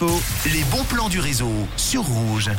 Les bons plans du réseau sur Rouge.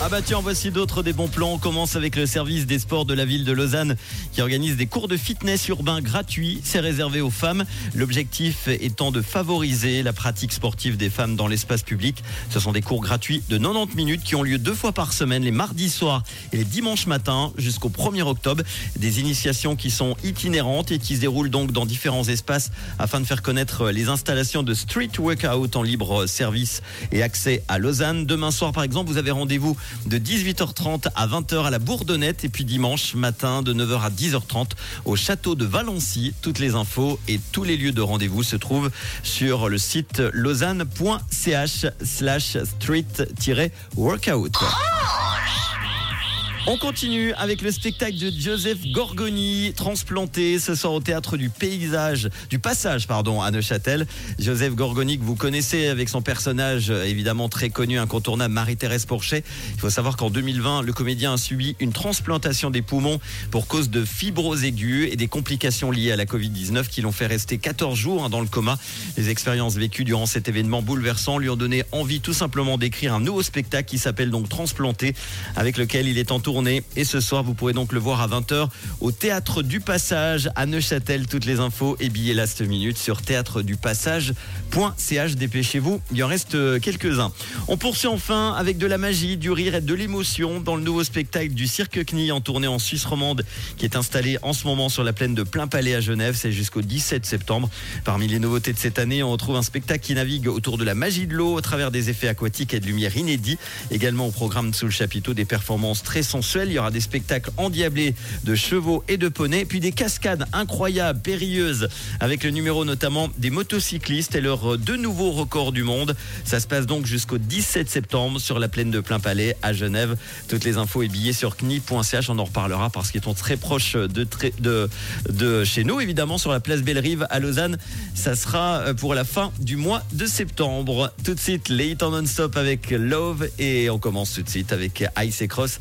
Ah bah tiens, voici d'autres des bons plans. On commence avec le service des sports de la ville de Lausanne qui organise des cours de fitness urbain gratuits. C'est réservé aux femmes. L'objectif étant de favoriser la pratique sportive des femmes dans l'espace public. Ce sont des cours gratuits de 90 minutes qui ont lieu deux fois par semaine, les mardis soirs et les dimanches matins jusqu'au 1er octobre. Des initiations qui sont itinérantes et qui se déroulent donc dans différents espaces afin de faire connaître les installations de street workout en libre service et accès à Lausanne. Demain soir, par exemple, vous avez rendez-vous de 18h30 à 20h à la Bourdonnette et puis dimanche matin de 9h à 10h30 au château de Valency. Toutes les infos et tous les lieux de rendez-vous se trouvent sur le site lausanne.ch slash street-workout. On continue avec le spectacle de Joseph Gorgoni, transplanté ce soir au théâtre du paysage, du passage, pardon, à Neuchâtel. Joseph Gorgoni que vous connaissez avec son personnage évidemment très connu, incontournable, Marie-Thérèse Porchet. Il faut savoir qu'en 2020, le comédien a subi une transplantation des poumons pour cause de fibrose aiguë et des complications liées à la Covid-19 qui l'ont fait rester 14 jours hein, dans le coma. Les expériences vécues durant cet événement bouleversant lui ont donné envie tout simplement d'écrire un nouveau spectacle qui s'appelle donc Transplanté, avec lequel il est entouré et ce soir, vous pourrez donc le voir à 20h au Théâtre du Passage à Neuchâtel. Toutes les infos et billets last minute sur théâtredupassage.ch. Dépêchez-vous, il y en reste euh, quelques-uns. On poursuit enfin avec de la magie, du rire et de l'émotion dans le nouveau spectacle du Cirque Knie en tournée en Suisse romande qui est installé en ce moment sur la plaine de Plein Palais à Genève. C'est jusqu'au 17 septembre. Parmi les nouveautés de cette année, on retrouve un spectacle qui navigue autour de la magie de l'eau au travers des effets aquatiques et de lumière inédits. Également au programme sous le chapiteau des performances très il y aura des spectacles endiablés de chevaux et de poneys, puis des cascades incroyables, périlleuses, avec le numéro notamment des motocyclistes et leurs deux nouveaux records du monde. Ça se passe donc jusqu'au 17 septembre sur la plaine de Plein Palais à Genève. Toutes les infos et billets sur kni.ch. On en reparlera parce qu'ils sont très proches de chez nous, évidemment, sur la place Belle-Rive à Lausanne. Ça sera euh, pour la fin du mois de septembre. Tout de suite, les hits en non-stop avec Love et on commence tout de suite avec Ice et Cross.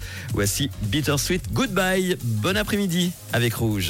Voici Bittersweet Goodbye. Bon après-midi avec Rouge.